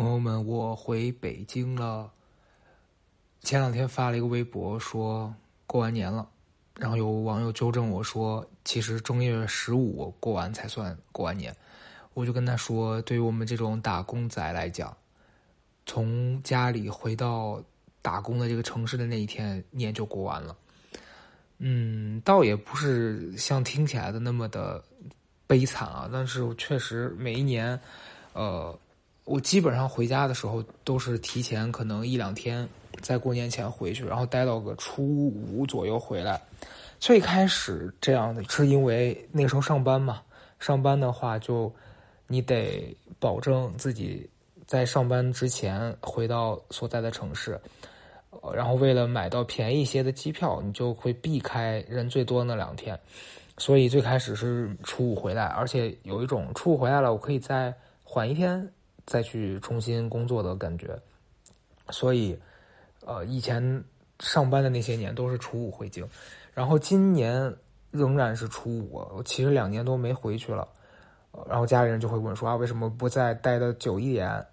朋友们，我回北京了。前两天发了一个微博，说过完年了，然后有网友纠正我说，其实正月十五过完才算过完年。我就跟他说，对于我们这种打工仔来讲，从家里回到打工的这个城市的那一天，年就过完了。嗯，倒也不是像听起来的那么的悲惨啊，但是确实每一年，呃。我基本上回家的时候都是提前可能一两天，在过年前回去，然后待到个初五左右回来。最开始这样的是因为那时候上班嘛，上班的话就你得保证自己在上班之前回到所在的城市，然后为了买到便宜一些的机票，你就会避开人最多那两天。所以最开始是初五回来，而且有一种初五回来了，我可以再缓一天。再去重新工作的感觉，所以，呃，以前上班的那些年都是初五回京，然后今年仍然是初五，我其实两年都没回去了，然后家里人就会问说啊，为什么不再待的久一点？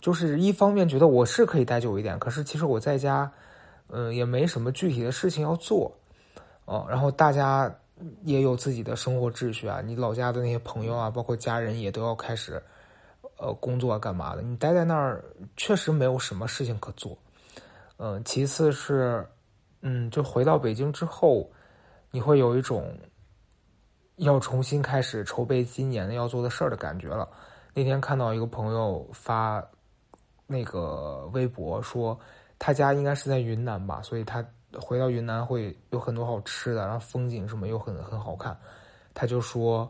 就是一方面觉得我是可以待久一点，可是其实我在家，嗯，也没什么具体的事情要做，哦，然后大家也有自己的生活秩序啊，你老家的那些朋友啊，包括家人也都要开始。呃，工作干嘛的？你待在那儿确实没有什么事情可做。嗯，其次是，嗯，就回到北京之后，你会有一种要重新开始筹备今年的要做的事儿的感觉了。那天看到一个朋友发那个微博说，他家应该是在云南吧，所以他回到云南会有很多好吃的，然后风景什么又很很好看。他就说。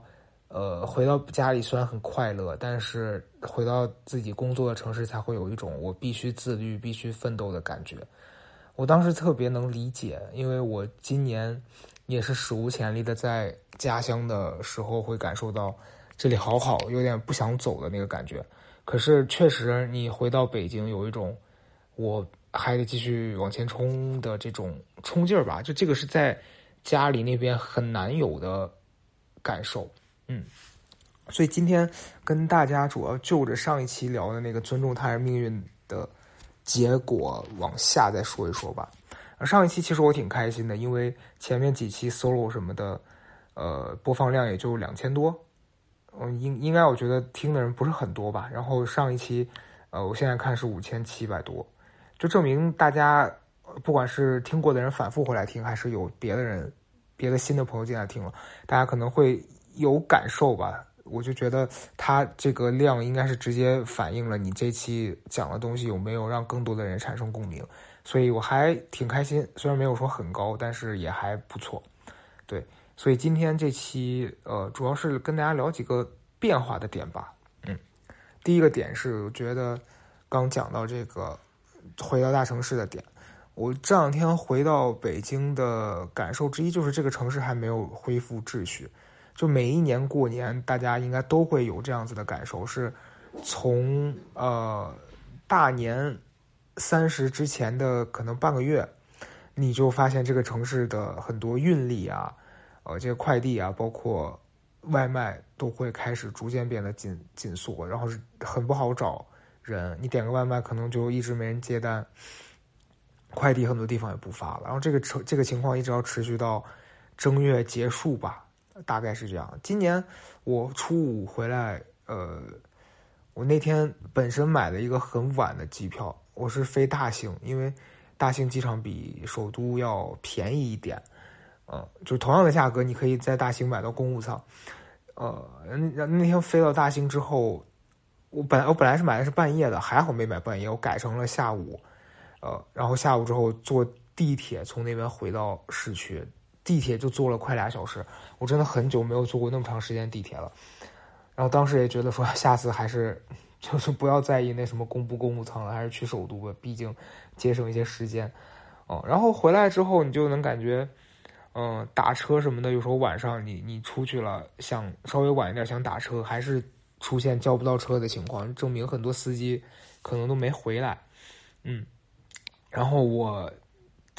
呃，回到家里虽然很快乐，但是回到自己工作的城市才会有一种我必须自律、必须奋斗的感觉。我当时特别能理解，因为我今年也是史无前例的在家乡的时候会感受到这里好好，有点不想走的那个感觉。可是确实，你回到北京有一种我还得继续往前冲的这种冲劲儿吧？就这个是在家里那边很难有的感受。嗯，所以今天跟大家主要就着上一期聊的那个尊重他人命运的结果往下再说一说吧。上一期其实我挺开心的，因为前面几期 solo 什么的，呃，播放量也就两千多，嗯，应应该我觉得听的人不是很多吧。然后上一期，呃，我现在看是五千七百多，就证明大家不管是听过的人反复回来听，还是有别的人、别的新的朋友进来听了，大家可能会。有感受吧，我就觉得它这个量应该是直接反映了你这期讲的东西有没有让更多的人产生共鸣，所以我还挺开心。虽然没有说很高，但是也还不错。对，所以今天这期呃，主要是跟大家聊几个变化的点吧。嗯，第一个点是觉得刚讲到这个回到大城市的点，我这两天回到北京的感受之一就是这个城市还没有恢复秩序。就每一年过年，大家应该都会有这样子的感受，是从呃大年三十之前的可能半个月，你就发现这个城市的很多运力啊，呃，这个快递啊，包括外卖都会开始逐渐变得紧紧缩，然后是很不好找人，你点个外卖可能就一直没人接单，快递很多地方也不发了，然后这个成这个情况一直要持续到正月结束吧。大概是这样。今年我初五回来，呃，我那天本身买了一个很晚的机票，我是飞大兴，因为大兴机场比首都要便宜一点，嗯，就同样的价格，你可以在大兴买到公务舱。呃，那那天飞到大兴之后，我本我本来是买的是半夜的，还好没买半夜，我改成了下午，呃，然后下午之后坐地铁从那边回到市区。地铁就坐了快俩小时，我真的很久没有坐过那么长时间地铁了。然后当时也觉得说，下次还是就是不要在意那什么公不公务舱了，还是去首都吧，毕竟节省一些时间。哦，然后回来之后，你就能感觉，嗯，打车什么的，有时候晚上你你出去了，想稍微晚一点想打车，还是出现叫不到车的情况，证明很多司机可能都没回来。嗯，然后我。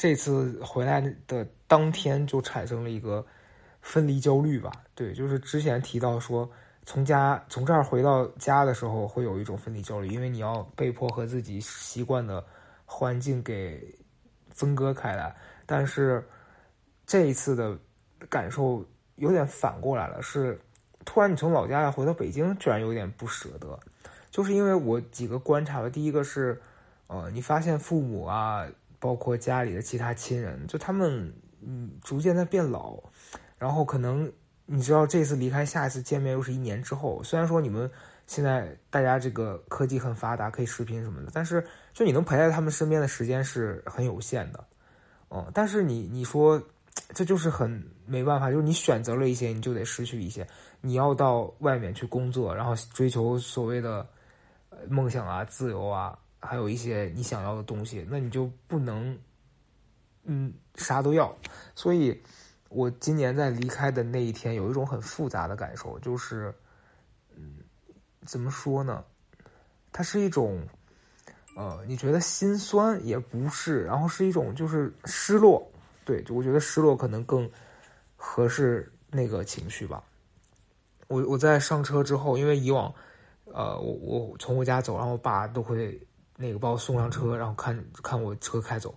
这次回来的当天就产生了一个分离焦虑吧，对，就是之前提到说从家从这儿回到家的时候，会有一种分离焦虑，因为你要被迫和自己习惯的环境给分割开来。但是这一次的感受有点反过来了，是突然你从老家要回到北京，居然有点不舍得。就是因为我几个观察吧，第一个是，呃，你发现父母啊，包括家里的其他亲人，就他们嗯逐渐在变老，然后可能。你知道这次离开，下一次见面又是一年之后。虽然说你们现在大家这个科技很发达，可以视频什么的，但是就你能陪在他们身边的时间是很有限的，嗯。但是你你说这就是很没办法，就是你选择了一些，你就得失去一些。你要到外面去工作，然后追求所谓的梦想啊、自由啊，还有一些你想要的东西，那你就不能嗯啥都要，所以。我今年在离开的那一天，有一种很复杂的感受，就是，嗯，怎么说呢？它是一种，呃，你觉得心酸也不是，然后是一种就是失落，对，就我觉得失落可能更合适那个情绪吧。我我在上车之后，因为以往，呃，我我从我家走，然后我爸都会那个把我送上车，然后看看我车开走，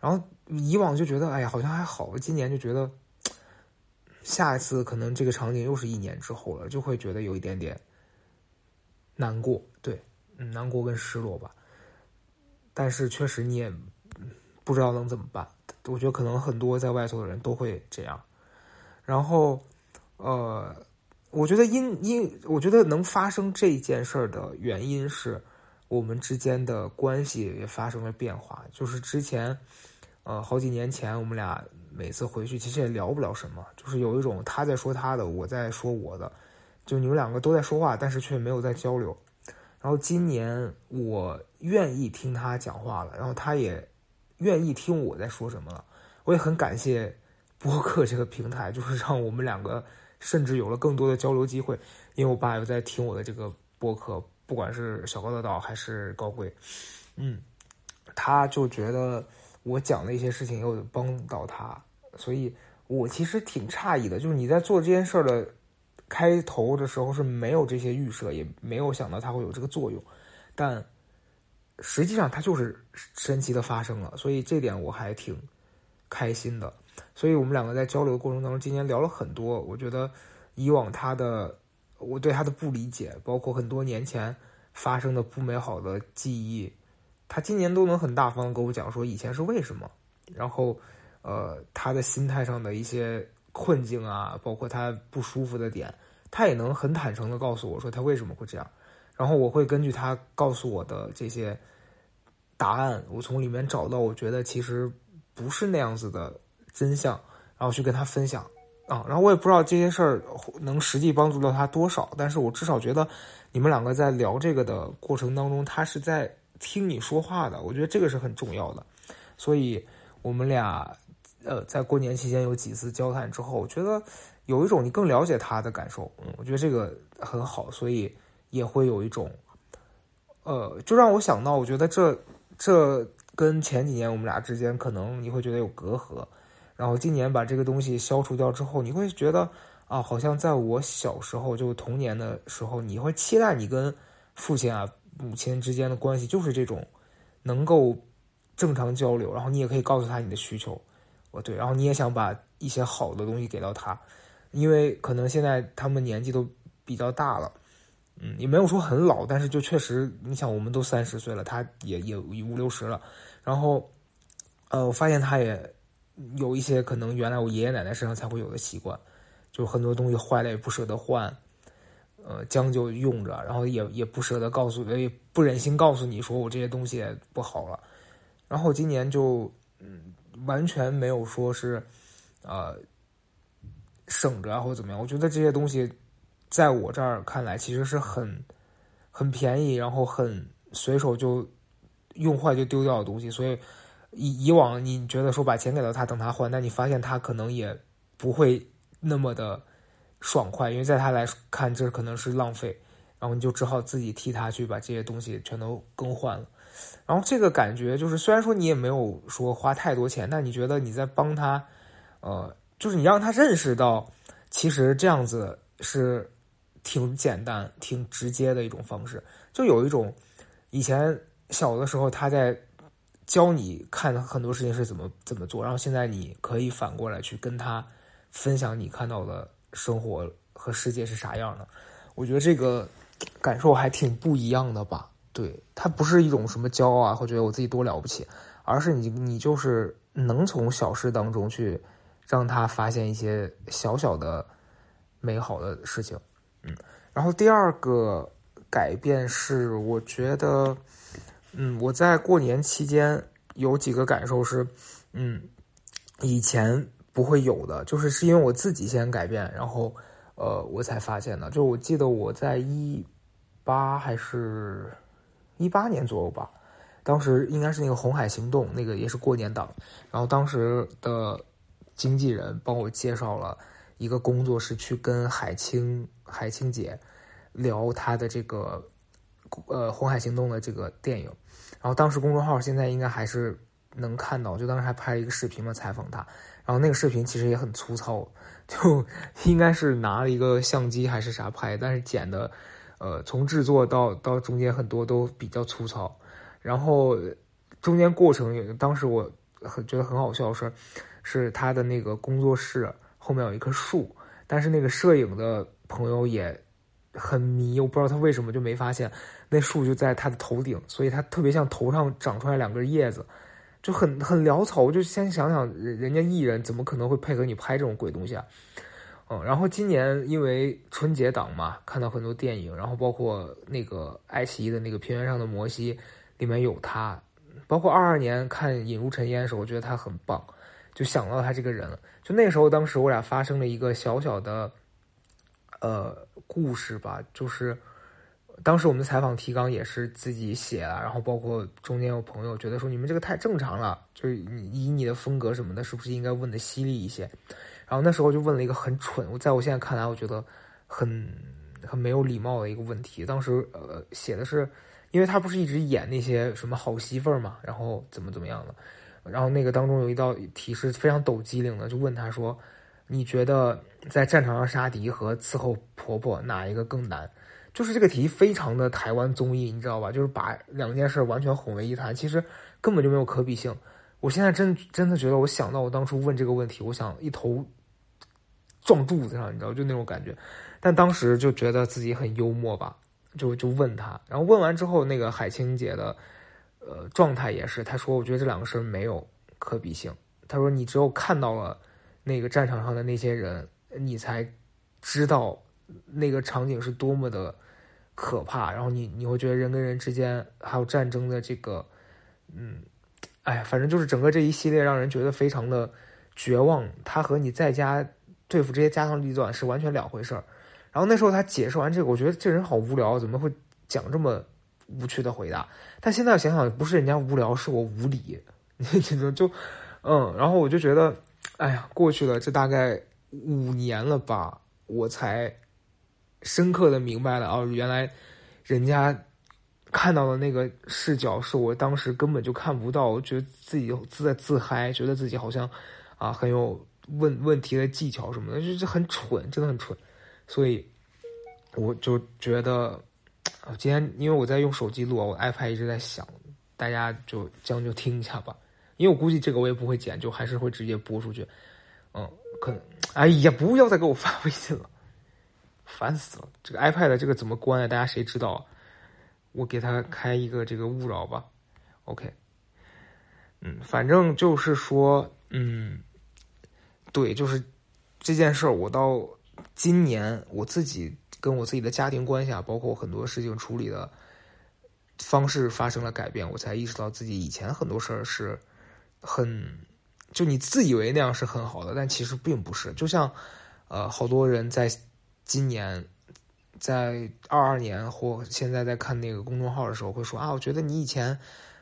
然后以往就觉得哎呀好像还好，今年就觉得。下一次可能这个场景又是一年之后了，就会觉得有一点点难过，对，难过跟失落吧。但是确实你也不知道能怎么办。我觉得可能很多在外头的人都会这样。然后，呃，我觉得因因我觉得能发生这件事儿的原因是我们之间的关系也发生了变化。就是之前，呃，好几年前我们俩。每次回去其实也聊不了什么，就是有一种他在说他的，我在说我的，就你们两个都在说话，但是却没有在交流。然后今年我愿意听他讲话了，然后他也愿意听我在说什么了。我也很感谢播客这个平台，就是让我们两个甚至有了更多的交流机会。因为我爸有在听我的这个播客，不管是小高的岛还是高贵，嗯，他就觉得我讲的一些事情有帮到他。所以，我其实挺诧异的，就是你在做这件事的开头的时候是没有这些预设，也没有想到它会有这个作用，但实际上它就是神奇的发生了。所以这点我还挺开心的。所以我们两个在交流的过程当中，今天聊了很多。我觉得以往他的我对他的不理解，包括很多年前发生的不美好的记忆，他今年都能很大方跟我讲说以前是为什么，然后。呃，他的心态上的一些困境啊，包括他不舒服的点，他也能很坦诚的告诉我说他为什么会这样，然后我会根据他告诉我的这些答案，我从里面找到我觉得其实不是那样子的真相，然后去跟他分享啊，然后我也不知道这些事儿能实际帮助到他多少，但是我至少觉得你们两个在聊这个的过程当中，他是在听你说话的，我觉得这个是很重要的，所以我们俩。呃，在过年期间有几次交谈之后，我觉得有一种你更了解他的感受，嗯，我觉得这个很好，所以也会有一种，呃，就让我想到，我觉得这这跟前几年我们俩之间可能你会觉得有隔阂，然后今年把这个东西消除掉之后，你会觉得啊，好像在我小时候就童年的时候，你会期待你跟父亲啊、母亲之间的关系就是这种能够正常交流，然后你也可以告诉他你的需求。哦，对，然后你也想把一些好的东西给到他，因为可能现在他们年纪都比较大了，嗯，也没有说很老，但是就确实，你想我们都三十岁了，他也也五六十了，然后，呃，我发现他也有一些可能原来我爷爷奶奶身上才会有的习惯，就很多东西坏了也不舍得换，呃，将就用着，然后也也不舍得告诉，也不忍心告诉你说我这些东西不好了，然后今年就嗯。完全没有说是，呃，省着啊或者怎么样。我觉得这些东西，在我这儿看来，其实是很很便宜，然后很随手就用坏就丢掉的东西。所以以以往你觉得说把钱给到他等他还，但你发现他可能也不会那么的爽快，因为在他来看这可能是浪费，然后你就只好自己替他去把这些东西全都更换了。然后这个感觉就是，虽然说你也没有说花太多钱，但你觉得你在帮他，呃，就是你让他认识到，其实这样子是挺简单、挺直接的一种方式，就有一种以前小的时候他在教你看很多事情是怎么怎么做，然后现在你可以反过来去跟他分享你看到的生活和世界是啥样的。我觉得这个感受还挺不一样的吧。对，它不是一种什么骄傲啊，或觉得我自己多了不起，而是你你就是能从小事当中去让他发现一些小小的美好的事情，嗯。然后第二个改变是，我觉得，嗯，我在过年期间有几个感受是，嗯，以前不会有的，就是是因为我自己先改变，然后呃，我才发现的。就我记得我在一八还是。一八年左右吧，当时应该是那个红海行动，那个也是过年档。然后当时的经纪人帮我介绍了一个工作室，去跟海清海清姐聊她的这个呃红海行动的这个电影。然后当时公众号现在应该还是能看到，就当时还拍了一个视频嘛，采访他。然后那个视频其实也很粗糙，就 应该是拿了一个相机还是啥拍，但是剪的。呃，从制作到到中间很多都比较粗糙，然后中间过程，当时我很觉得很好笑是，是他的那个工作室后面有一棵树，但是那个摄影的朋友也很迷，我不知道他为什么就没发现那树就在他的头顶，所以他特别像头上长出来两根叶子，就很很潦草。我就先想想，人人家艺人怎么可能会配合你拍这种鬼东西啊？嗯，然后今年因为春节档嘛，看到很多电影，然后包括那个爱奇艺的那个《平原上的摩西》，里面有他，包括二二年看《引入尘烟》的时候，我觉得他很棒，就想到他这个人。就那时候，当时我俩发生了一个小小的，呃，故事吧，就是当时我们的采访提纲也是自己写了，然后包括中间有朋友觉得说你们这个太正常了，就是以你的风格什么的，是不是应该问的犀利一些？然后那时候就问了一个很蠢，我在我现在看来，我觉得很很没有礼貌的一个问题。当时呃写的是，因为他不是一直演那些什么好媳妇儿嘛，然后怎么怎么样的。然后那个当中有一道题是非常抖机灵的，就问他说：“你觉得在战场上杀敌和伺候婆婆哪一个更难？”就是这个题非常的台湾综艺，你知道吧？就是把两件事完全混为一谈，其实根本就没有可比性。我现在真真的觉得，我想到我当初问这个问题，我想一头。撞柱子上，你知道，就那种感觉。但当时就觉得自己很幽默吧，就就问他。然后问完之后，那个海清姐的呃状态也是，她说：“我觉得这两个事没有可比性。”她说：“你只有看到了那个战场上的那些人，你才知道那个场景是多么的可怕。然后你你会觉得人跟人之间还有战争的这个，嗯，哎，反正就是整个这一系列让人觉得非常的绝望。他和你在家。”对付这些家长里短是完全两回事儿，然后那时候他解释完这个，我觉得这人好无聊，怎么会讲这么无趣的回答？但现在想想，不是人家无聊，是我无理，你就就，嗯，然后我就觉得，哎呀，过去了这大概五年了吧，我才深刻的明白了哦，原来人家看到的那个视角是我当时根本就看不到，我觉得自己自在自嗨，觉得自己好像啊很有。问问题的技巧什么的，就是很蠢，真的很蠢，所以我就觉得，今天因为我在用手机录，我 iPad 一直在响，大家就将就听一下吧，因为我估计这个我也不会剪，就还是会直接播出去，嗯，可能，哎呀，不要再给我发微信了，烦死了，这个 iPad 这个怎么关啊？大家谁知道？我给他开一个这个勿扰吧，OK，嗯，反正就是说，嗯。对，就是这件事儿。我到今年，我自己跟我自己的家庭关系啊，包括很多事情处理的方式发生了改变，我才意识到自己以前很多事儿是很就你自以为那样是很好的，但其实并不是。就像呃，好多人在今年在二二年或现在在看那个公众号的时候，会说啊，我觉得你以前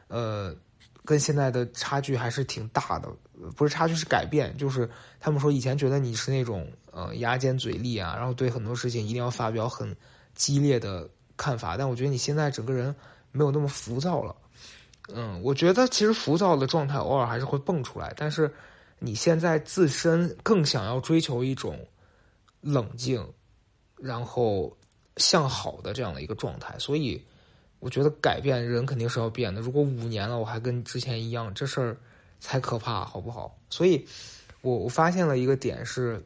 呃。跟现在的差距还是挺大的，不是差距是改变，就是他们说以前觉得你是那种呃牙尖嘴利啊，然后对很多事情一定要发表很激烈的看法，但我觉得你现在整个人没有那么浮躁了。嗯，我觉得其实浮躁的状态偶尔还是会蹦出来，但是你现在自身更想要追求一种冷静，然后向好的这样的一个状态。所以，我觉得改变人肯定是要变的。如果五年了我还跟之前一样，这事儿才可怕，好不好？所以，我我发现了一个点是。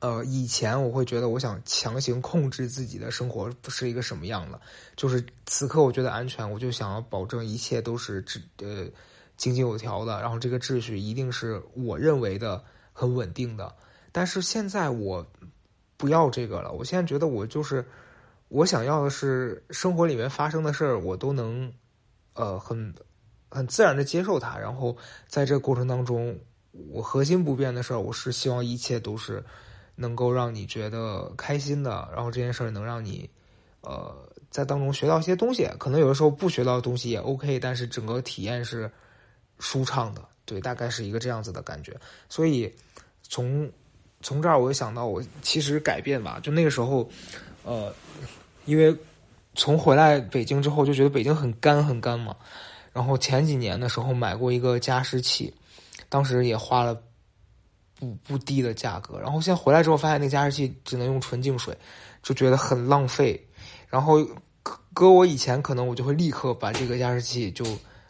呃，以前我会觉得，我想强行控制自己的生活不是一个什么样的，就是此刻我觉得安全，我就想要保证一切都是秩呃井井有条的，然后这个秩序一定是我认为的很稳定的。但是现在我不要这个了，我现在觉得我就是我想要的是生活里面发生的事儿，我都能呃很很自然的接受它，然后在这个过程当中，我核心不变的事儿，我是希望一切都是。能够让你觉得开心的，然后这件事儿能让你，呃，在当中学到一些东西。可能有的时候不学到的东西也 OK，但是整个体验是舒畅的。对，大概是一个这样子的感觉。所以从从这儿我就想到，我其实改变吧，就那个时候，呃，因为从回来北京之后就觉得北京很干很干嘛。然后前几年的时候买过一个加湿器，当时也花了。不不低的价格，然后现在回来之后发现那加湿器只能用纯净水，就觉得很浪费。然后搁我以前可能我就会立刻把这个加湿器就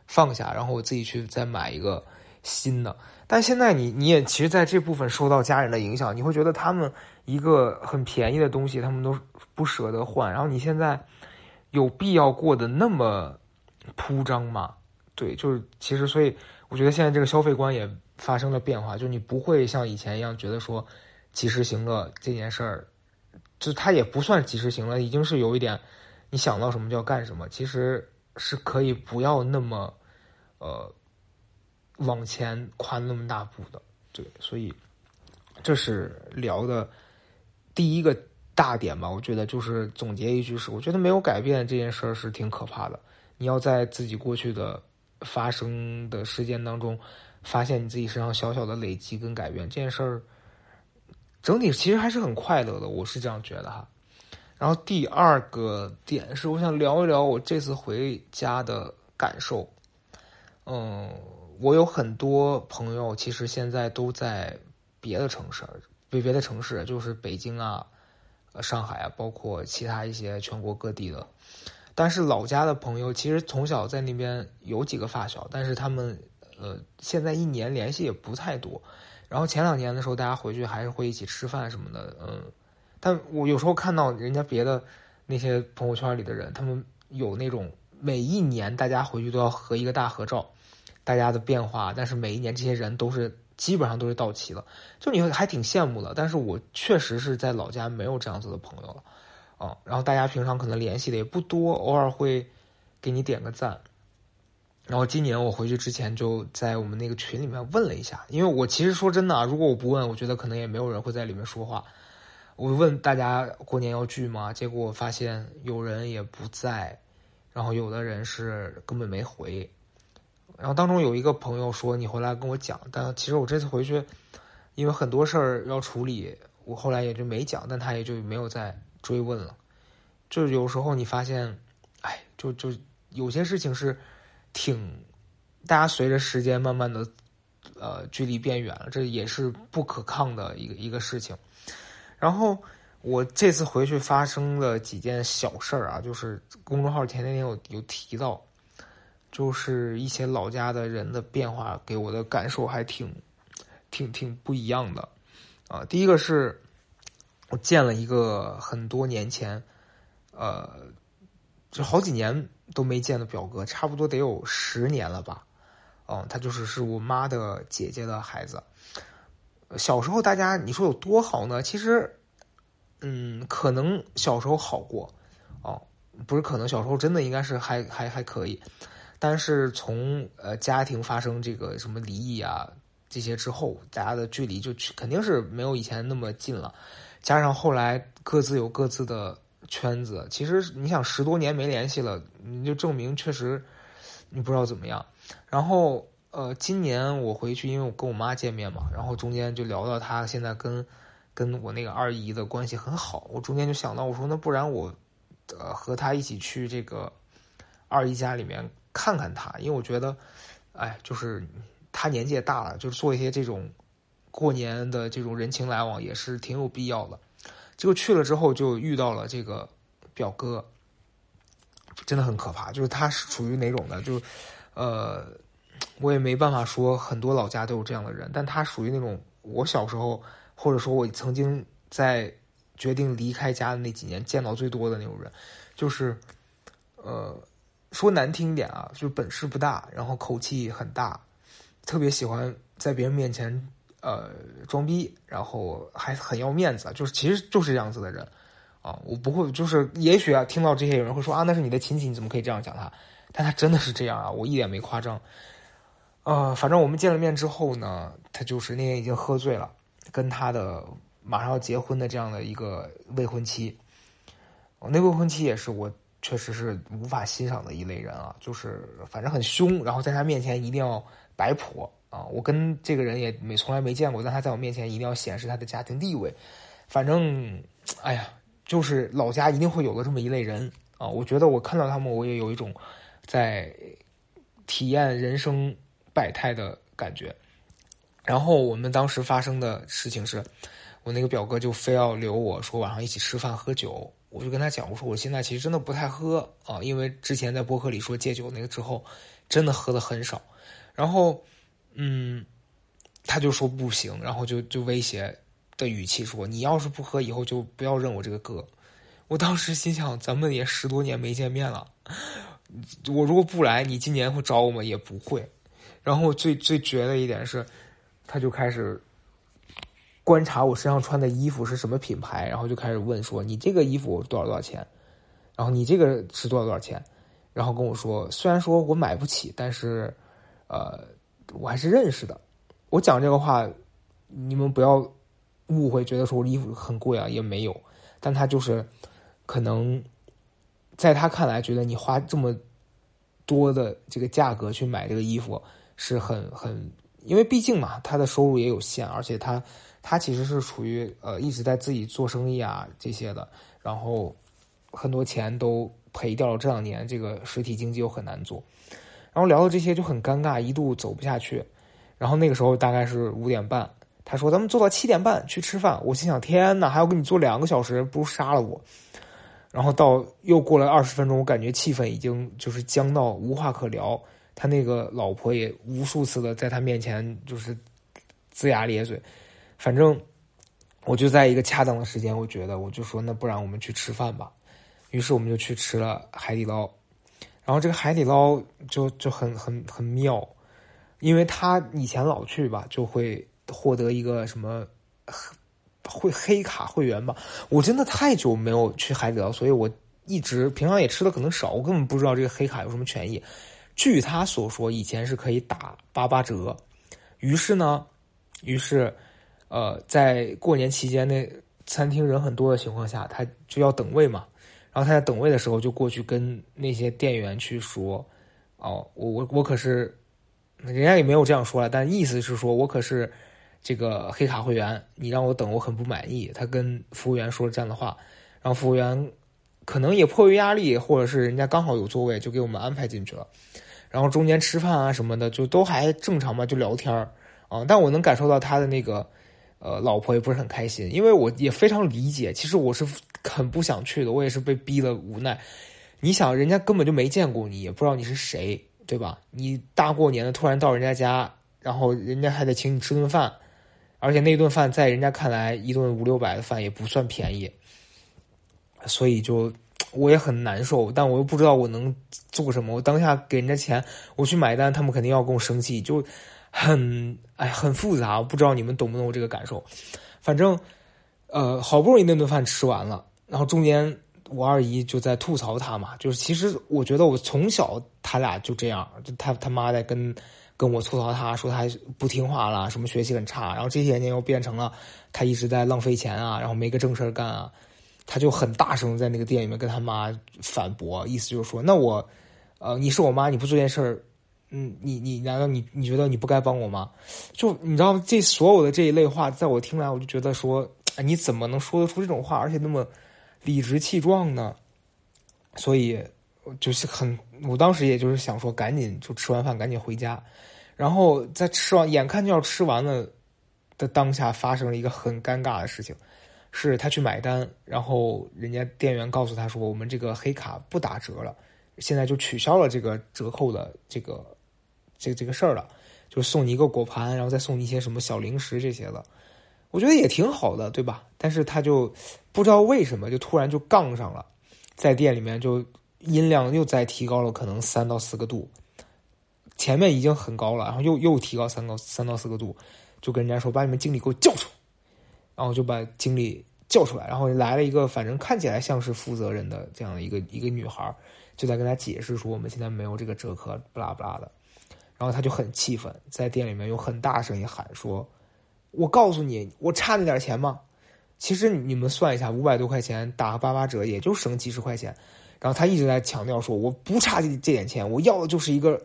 放下，然后我自己去再买一个新的。但现在你你也其实在这部分受到家人的影响，你会觉得他们一个很便宜的东西他们都不舍得换，然后你现在有必要过得那么铺张吗？对，就是其实所以我觉得现在这个消费观也。发生了变化，就你不会像以前一样觉得说及时行乐这件事儿，就它也不算及时行乐，已经是有一点你想到什么就要干什么，其实是可以不要那么呃往前跨那么大步的，对，所以这是聊的第一个大点吧。我觉得就是总结一句是，我觉得没有改变这件事儿是挺可怕的。你要在自己过去的发生的事件当中。发现你自己身上小小的累积跟改变这件事儿，整体其实还是很快乐的，我是这样觉得哈。然后第二个点是，我想聊一聊我这次回家的感受。嗯，我有很多朋友，其实现在都在别的城市，别别的城市，就是北京啊、上海啊，包括其他一些全国各地的。但是老家的朋友，其实从小在那边有几个发小，但是他们。呃，现在一年联系也不太多，然后前两年的时候，大家回去还是会一起吃饭什么的，嗯，但我有时候看到人家别的那些朋友圈里的人，他们有那种每一年大家回去都要合一个大合照，大家的变化，但是每一年这些人都是基本上都是到齐了，就你还挺羡慕的，但是我确实是在老家没有这样子的朋友了，啊，然后大家平常可能联系的也不多，偶尔会给你点个赞。然后今年我回去之前就在我们那个群里面问了一下，因为我其实说真的啊，如果我不问，我觉得可能也没有人会在里面说话。我问大家过年要聚吗？结果我发现有人也不在，然后有的人是根本没回。然后当中有一个朋友说你回来跟我讲，但其实我这次回去，因为很多事儿要处理，我后来也就没讲，但他也就没有再追问了。就有时候你发现，哎，就就有些事情是。挺，大家随着时间慢慢的，呃，距离变远了，这也是不可抗的一个一个事情。然后我这次回去发生了几件小事儿啊，就是公众号前天天有有提到，就是一些老家的人的变化，给我的感受还挺，挺挺不一样的。啊，第一个是我见了一个很多年前，呃，就好几年。都没见的表哥，差不多得有十年了吧？哦，他就是是我妈的姐姐的孩子。小时候大家你说有多好呢？其实，嗯，可能小时候好过，哦，不是可能小时候真的应该是还还还可以。但是从呃家庭发生这个什么离异啊这些之后，大家的距离就去肯定是没有以前那么近了。加上后来各自有各自的。圈子其实你想十多年没联系了，你就证明确实你不知道怎么样。然后呃，今年我回去，因为我跟我妈见面嘛，然后中间就聊到她现在跟跟我那个二姨的关系很好。我中间就想到，我说那不然我呃和她一起去这个二姨家里面看看他，因为我觉得哎，就是他年纪也大了，就是做一些这种过年的这种人情来往也是挺有必要的。结果去了之后就遇到了这个表哥，真的很可怕。就是他是属于哪种的，就呃，我也没办法说很多老家都有这样的人，但他属于那种我小时候或者说我曾经在决定离开家的那几年见到最多的那种人，就是呃，说难听一点啊，就是本事不大，然后口气很大，特别喜欢在别人面前。呃，装逼，然后还很要面子，就是其实就是这样子的人，啊，我不会，就是也许啊，听到这些有人会说啊，那是你的亲戚，你怎么可以这样讲他？但他真的是这样啊，我一点没夸张。呃，反正我们见了面之后呢，他就是那天已经喝醉了，跟他的马上要结婚的这样的一个未婚妻，我那未婚妻也是我确实是无法欣赏的一类人啊，就是反正很凶，然后在他面前一定要摆谱。啊，我跟这个人也没从来没见过，但他在我面前一定要显示他的家庭地位。反正，哎呀，就是老家一定会有的这么一类人啊。我觉得我看到他们，我也有一种在体验人生百态的感觉。然后我们当时发生的事情是，我那个表哥就非要留我说晚上一起吃饭喝酒，我就跟他讲，我说我现在其实真的不太喝啊，因为之前在博客里说戒酒那个之后，真的喝的很少，然后。嗯，他就说不行，然后就就威胁的语气说：“你要是不喝，以后就不要认我这个哥。”我当时心想，咱们也十多年没见面了，我如果不来，你今年会找我吗？也不会。然后最最绝的一点是，他就开始观察我身上穿的衣服是什么品牌，然后就开始问说：“你这个衣服多少多少钱？然后你这个是多少多少钱？”然后跟我说：“虽然说我买不起，但是，呃。”我还是认识的，我讲这个话，你们不要误会，觉得说我衣服很贵啊，也没有。但他就是可能在他看来，觉得你花这么多的这个价格去买这个衣服是很很，因为毕竟嘛，他的收入也有限，而且他他其实是处于呃一直在自己做生意啊这些的，然后很多钱都赔掉了，这两年这个实体经济又很难做。然后聊到这些就很尴尬，一度走不下去。然后那个时候大概是五点半，他说咱们做到七点半去吃饭。我心想天哪，还要跟你做两个小时，不如杀了我。然后到又过了二十分钟，我感觉气氛已经就是僵到无话可聊。他那个老婆也无数次的在他面前就是龇牙咧嘴。反正我就在一个恰当的时间，我觉得我就说那不然我们去吃饭吧。于是我们就去吃了海底捞。然后这个海底捞就就很很很妙，因为他以前老去吧，就会获得一个什么会黑卡会员吧。我真的太久没有去海底捞，所以我一直平常也吃的可能少，我根本不知道这个黑卡有什么权益。据他所说，以前是可以打八八折。于是呢，于是呃，在过年期间那餐厅人很多的情况下，他就要等位嘛。然后他在等位的时候，就过去跟那些店员去说：“哦，我我我可是，人家也没有这样说了，但意思是说我可是这个黑卡会员，你让我等，我很不满意。”他跟服务员说了这样的话，然后服务员可能也迫于压力，或者是人家刚好有座位，就给我们安排进去了。然后中间吃饭啊什么的，就都还正常嘛，就聊天啊。但我能感受到他的那个。呃，老婆也不是很开心，因为我也非常理解。其实我是很不想去的，我也是被逼的无奈。你想，人家根本就没见过你，也不知道你是谁，对吧？你大过年的突然到人家家，然后人家还得请你吃顿饭，而且那顿饭在人家看来，一顿五六百的饭也不算便宜，所以就我也很难受。但我又不知道我能做什么。我当下给人家钱，我去买单，他们肯定要跟我生气，就。很哎，很复杂，我不知道你们懂不懂我这个感受。反正，呃，好不容易那顿饭吃完了，然后中间我二姨就在吐槽他嘛，就是其实我觉得我从小他俩就这样，就他他妈在跟跟我吐槽他，说他不听话了，什么学习很差，然后这些年又变成了他一直在浪费钱啊，然后没个正事干啊，他就很大声在那个店里面跟他妈反驳，意思就是说，那我，呃，你是我妈，你不做件事儿。嗯，你你难道你你觉得你不该帮我吗？就你知道这所有的这一类话，在我听来，我就觉得说，你怎么能说得出这种话，而且那么理直气壮呢？所以就是很，我当时也就是想说，赶紧就吃完饭赶紧回家。然后在吃完，眼看就要吃完了的当下，发生了一个很尴尬的事情。是他去买单，然后人家店员告诉他说：“我们这个黑卡不打折了，现在就取消了这个折扣的这个这这个事儿了，就送你一个果盘，然后再送你一些什么小零食这些的。”我觉得也挺好的，对吧？但是他就不知道为什么就突然就杠上了，在店里面就音量又再提高了可能三到四个度，前面已经很高了，然后又又提高三到三到四个度，就跟人家说：“把你们经理给我叫出来。”然后就把经理叫出来，然后来了一个反正看起来像是负责人的这样的一个一个女孩，就在跟他解释说我们现在没有这个折扣，不拉不拉的。然后他就很气愤，在店里面用很大声音喊说：“我告诉你，我差那点钱吗？其实你们算一下，五百多块钱打个八八折，也就省几十块钱。”然后他一直在强调说：“我不差这这点钱，我要的就是一个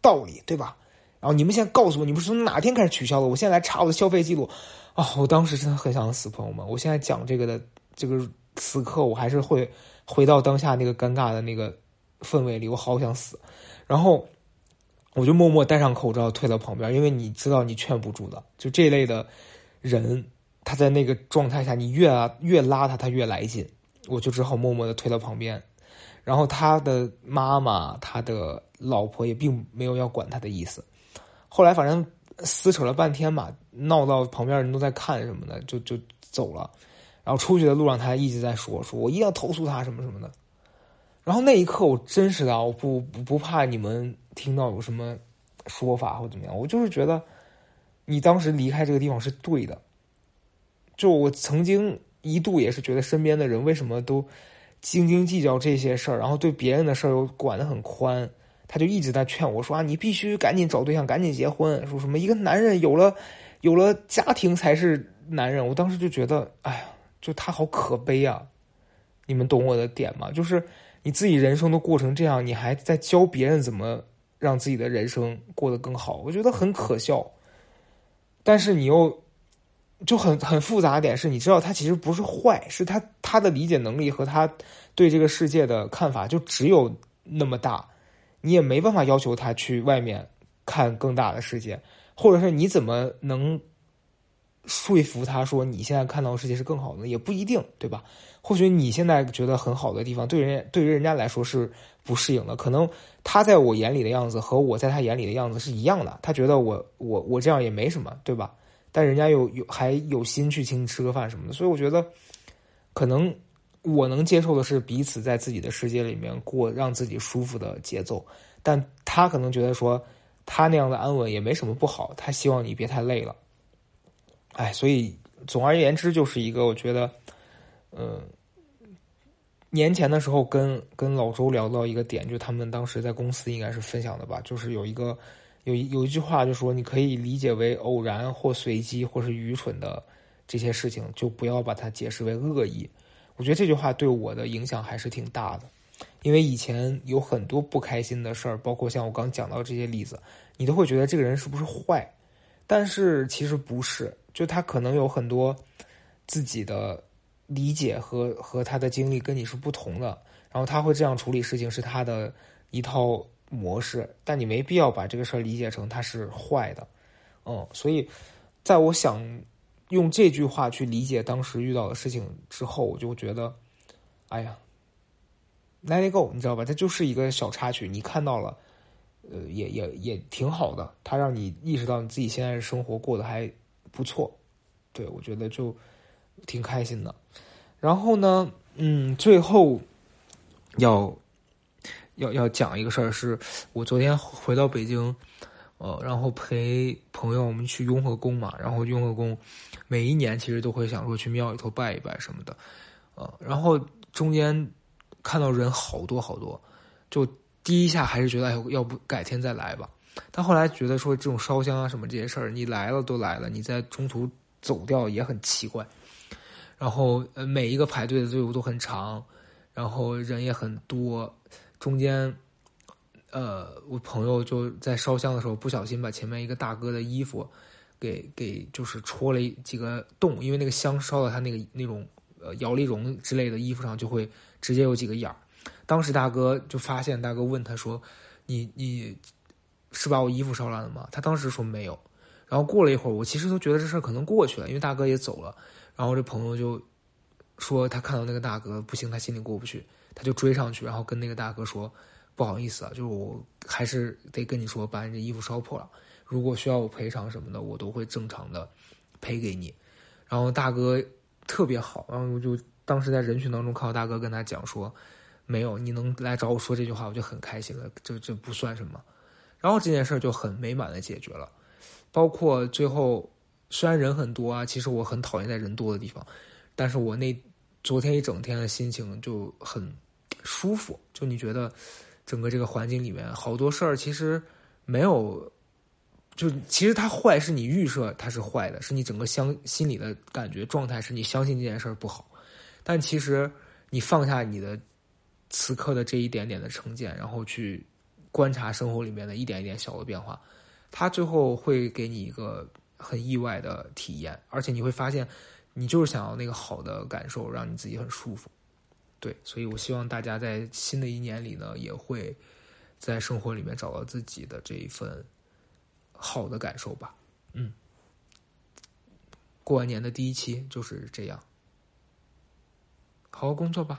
道理，对吧？”然后你们现在告诉我，你们是从哪天开始取消的？我现在来查我的消费记录。哦，我当时真的很想死，朋友们！我现在讲这个的这个此刻，我还是会回到当下那个尴尬的那个氛围里，我好想死。然后我就默默戴上口罩，退到旁边，因为你知道你劝不住的。就这类的人，他在那个状态下，你越越拉他，他越来劲。我就只好默默的退到旁边。然后他的妈妈、他的老婆也并没有要管他的意思。后来反正。撕扯了半天嘛，闹到旁边人都在看什么的，就就走了。然后出去的路上，他一直在说：“说我一定要投诉他什么什么的。”然后那一刻，我真实的，我不不怕你们听到有什么说法或怎么样，我就是觉得你当时离开这个地方是对的。就我曾经一度也是觉得身边的人为什么都斤斤计较这些事儿，然后对别人的事儿又管得很宽。他就一直在劝我说：“啊，你必须赶紧找对象，赶紧结婚。说什么一个男人有了，有了家庭才是男人。”我当时就觉得，哎呀，就他好可悲啊！你们懂我的点吗？就是你自己人生都过成这样，你还在教别人怎么让自己的人生过得更好，我觉得很可笑。但是你又就很很复杂点是，你知道他其实不是坏，是他他的理解能力和他对这个世界的看法就只有那么大。你也没办法要求他去外面看更大的世界，或者是你怎么能说服他说你现在看到的世界是更好的？也不一定，对吧？或许你现在觉得很好的地方，对人对于人家来说是不适应的。可能他在我眼里的样子和我在他眼里的样子是一样的，他觉得我我我这样也没什么，对吧？但人家有有还有心去请你吃个饭什么的，所以我觉得可能。我能接受的是彼此在自己的世界里面过让自己舒服的节奏，但他可能觉得说他那样的安稳也没什么不好，他希望你别太累了。哎，所以总而言之，就是一个我觉得，嗯，年前的时候跟跟老周聊到一个点，就他们当时在公司应该是分享的吧，就是有一个有一有一句话就说，你可以理解为偶然或随机或是愚蠢的这些事情，就不要把它解释为恶意。我觉得这句话对我的影响还是挺大的，因为以前有很多不开心的事儿，包括像我刚讲到这些例子，你都会觉得这个人是不是坏，但是其实不是，就他可能有很多自己的理解和和他的经历跟你是不同的，然后他会这样处理事情是他的一套模式，但你没必要把这个事儿理解成他是坏的，嗯，所以在我想。用这句话去理解当时遇到的事情之后，我就觉得，哎呀，Let it go，你知道吧？它就是一个小插曲，你看到了，呃，也也也挺好的，它让你意识到你自己现在生活过得还不错，对我觉得就挺开心的。然后呢，嗯，最后要要要讲一个事儿，是我昨天回到北京。呃，然后陪朋友我们去雍和宫嘛，然后雍和宫每一年其实都会想说去庙里头拜一拜什么的，呃，然后中间看到人好多好多，就第一下还是觉得哎，要不改天再来吧。但后来觉得说这种烧香啊什么这些事儿，你来了都来了，你在中途走掉也很奇怪。然后呃，每一个排队的队伍都很长，然后人也很多，中间。呃，我朋友就在烧香的时候不小心把前面一个大哥的衣服给给就是戳了几个洞，因为那个香烧到他那个那种呃摇粒绒之类的衣服上，就会直接有几个眼儿。当时大哥就发现，大哥问他说：“你你是把我衣服烧烂了吗？”他当时说没有。然后过了一会儿，我其实都觉得这事儿可能过去了，因为大哥也走了。然后这朋友就说他看到那个大哥不行，他心里过不去，他就追上去，然后跟那个大哥说：“不好意思啊，就是我还是得跟你说，把你这衣服烧破了，如果需要我赔偿什么的，我都会正常的赔给你。”然后大哥特别好，然后我就当时在人群当中看到大哥跟他讲说：“没有，你能来找我说这句话，我就很开心了，这这不算什么。”然后这件事就很美满的解决了，包括最后。虽然人很多啊，其实我很讨厌在人多的地方，但是我那昨天一整天的心情就很舒服。就你觉得整个这个环境里面好多事儿其实没有，就其实它坏是你预设它是坏的，是你整个相心里的感觉状态是你相信这件事儿不好，但其实你放下你的此刻的这一点点的成见，然后去观察生活里面的一点一点小的变化，它最后会给你一个。很意外的体验，而且你会发现，你就是想要那个好的感受，让你自己很舒服。对，所以我希望大家在新的一年里呢，也会在生活里面找到自己的这一份好的感受吧。嗯，过完年的第一期就是这样，好好工作吧。